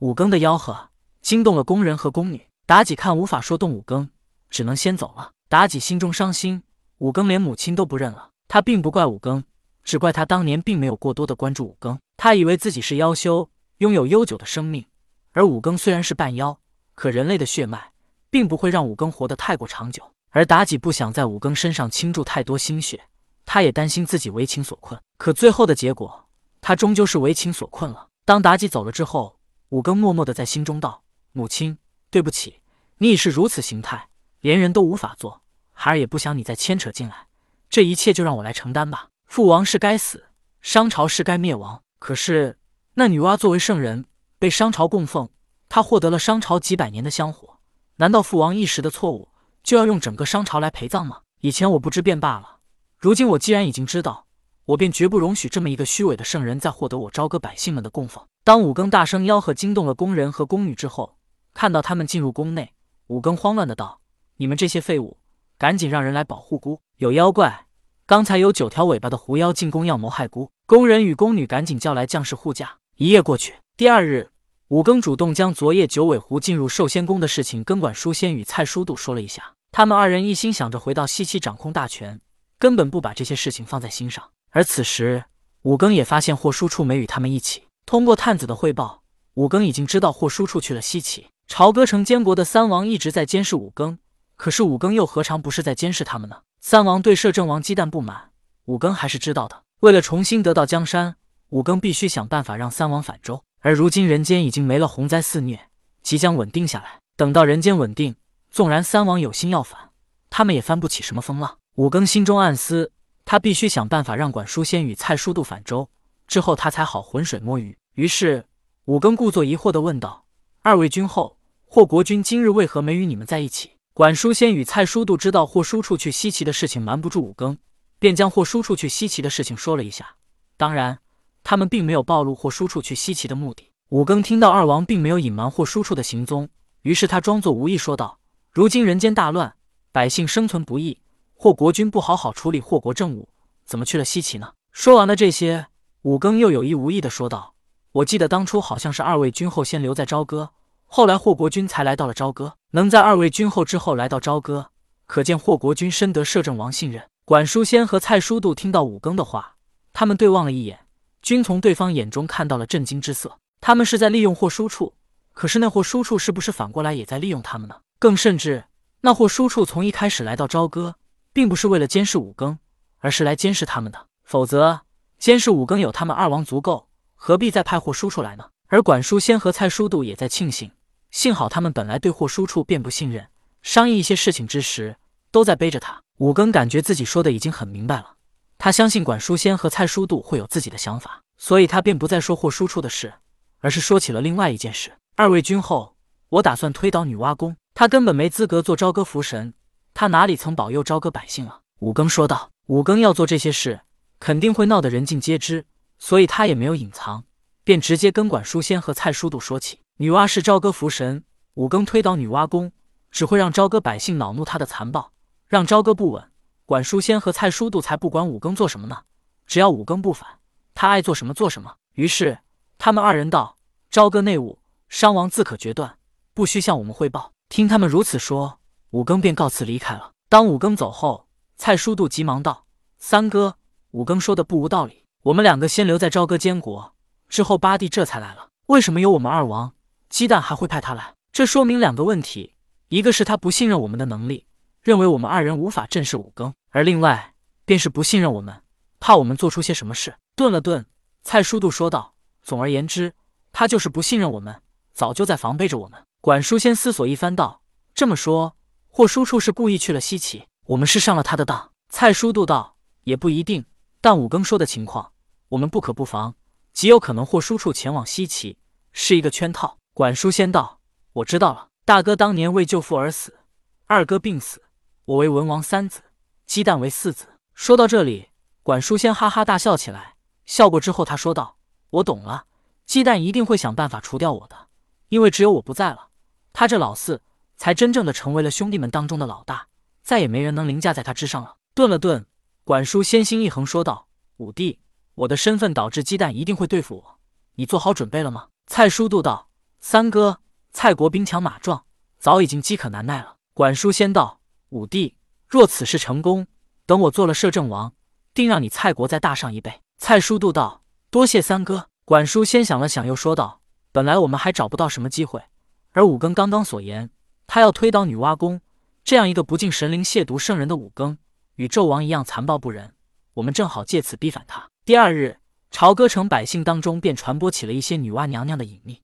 五更的吆喝惊动了工人和宫女。妲己看无法说动五更，只能先走了。妲己心中伤心，五更连母亲都不认了。她并不怪五更，只怪她当年并没有过多的关注五更。她以为自己是妖修，拥有悠久的生命，而五更虽然是半妖，可人类的血脉并不会让五更活得太过长久。而妲己不想在五更身上倾注太多心血，她也担心自己为情所困。可最后的结果，她终究是为情所困了。当妲己走了之后，五更默默的在心中道：“母亲，对不起。”你已是如此形态，连人都无法做，孩儿也不想你再牵扯进来，这一切就让我来承担吧。父王是该死，商朝是该灭亡。可是那女娲作为圣人，被商朝供奉，她获得了商朝几百年的香火，难道父王一时的错误就要用整个商朝来陪葬吗？以前我不知便罢了，如今我既然已经知道，我便绝不容许这么一个虚伪的圣人再获得我朝歌百姓们的供奉。当五更大声吆喝，惊动了宫人和宫女之后，看到他们进入宫内。五更慌乱的道：“你们这些废物，赶紧让人来保护姑！有妖怪！刚才有九条尾巴的狐妖进宫要谋害姑。”宫人与宫女赶紧叫来将士护驾。一夜过去，第二日，五更主动将昨夜九尾狐进入寿仙宫的事情跟管书仙与蔡叔度说了一下。他们二人一心想着回到西岐掌控大权，根本不把这些事情放在心上。而此时，五更也发现霍叔处没与他们一起。通过探子的汇报，五更已经知道霍叔处去了西岐。朝歌城监国的三王一直在监视五更，可是五更又何尝不是在监视他们呢？三王对摄政王姬旦不满，五更还是知道的。为了重新得到江山，五更必须想办法让三王反周。而如今人间已经没了洪灾肆虐，即将稳定下来。等到人间稳定，纵然三王有心要反，他们也翻不起什么风浪。五更心中暗思，他必须想办法让管叔先与蔡叔度反周，之后他才好浑水摸鱼。于是五更故作疑惑地问道：“二位君后。”霍国君今日为何没与你们在一起？管叔先与蔡叔度知道霍叔处去西岐的事情，瞒不住五更，便将霍叔处去西岐的事情说了一下。当然，他们并没有暴露霍叔处去西岐的目的。五更听到二王并没有隐瞒霍叔处的行踪，于是他装作无意说道：“如今人间大乱，百姓生存不易，霍国君不好好处理霍国政务，怎么去了西岐呢？”说完了这些，五更又有意无意的说道：“我记得当初好像是二位君后先留在朝歌。”后来霍国君才来到了朝歌，能在二位君后之后来到朝歌，可见霍国君深得摄政王信任。管叔仙和蔡叔度听到五更的话，他们对望了一眼，均从对方眼中看到了震惊之色。他们是在利用霍叔处，可是那霍叔处是不是反过来也在利用他们呢？更甚至，那霍叔处从一开始来到朝歌，并不是为了监视五更，而是来监视他们的。否则，监视五更有他们二王足够，何必再派霍叔出来呢？而管叔先和蔡叔度也在庆幸。幸好他们本来对霍叔处便不信任，商议一些事情之时都在背着他。五更感觉自己说的已经很明白了，他相信管叔先和蔡叔度会有自己的想法，所以他便不再说霍叔处的事，而是说起了另外一件事。二位君后，我打算推倒女娲宫，他根本没资格做朝歌福神，他哪里曾保佑朝歌百姓啊？五更说道。五更要做这些事，肯定会闹得人尽皆知，所以他也没有隐藏，便直接跟管书仙和蔡叔度说起。女娲是朝歌福神，五更推倒女娲宫，只会让朝歌百姓恼怒他的残暴，让朝歌不稳。管书仙和蔡叔度才不管五更做什么呢，只要五更不反，他爱做什么做什么。于是他们二人道：“朝歌内务，商王自可决断，不需向我们汇报。”听他们如此说，五更便告辞离开了。当五更走后，蔡叔度急忙道：“三哥，五更说的不无道理。我们两个先留在朝歌监国，之后八弟这才来了，为什么有我们二王？”鸡蛋还会派他来，这说明两个问题：一个是他不信任我们的能力，认为我们二人无法正视五更；而另外便是不信任我们，怕我们做出些什么事。顿了顿，蔡叔度说道：“总而言之，他就是不信任我们，早就在防备着我们。”管叔先思索一番道：“这么说，霍叔处是故意去了西岐，我们是上了他的当。”蔡叔度道：“也不一定，但五更说的情况，我们不可不防，极有可能霍叔处前往西岐是一个圈套。”管叔先道：“我知道了，大哥当年为救父而死，二哥病死，我为文王三子，鸡蛋为四子。”说到这里，管叔先哈哈大笑起来。笑过之后，他说道：“我懂了，鸡蛋一定会想办法除掉我的，因为只有我不在了，他这老四才真正的成为了兄弟们当中的老大，再也没人能凌驾在他之上了。”顿了顿，管叔先心一横，说道：“五弟，我的身份导致鸡蛋一定会对付我，你做好准备了吗？”蔡叔度道。三哥，蔡国兵强马壮，早已经饥渴难耐了。管叔先道：“五弟，若此事成功，等我做了摄政王，定让你蔡国再大上一倍。”蔡叔度道：“多谢三哥。”管叔先想了想，又说道：“本来我们还找不到什么机会，而五更刚刚所言，他要推倒女娲宫，这样一个不敬神灵、亵渎圣人的武庚，与纣王一样残暴不仁，我们正好借此逼反他。”第二日，朝歌城百姓当中便传播起了一些女娲娘娘的隐秘。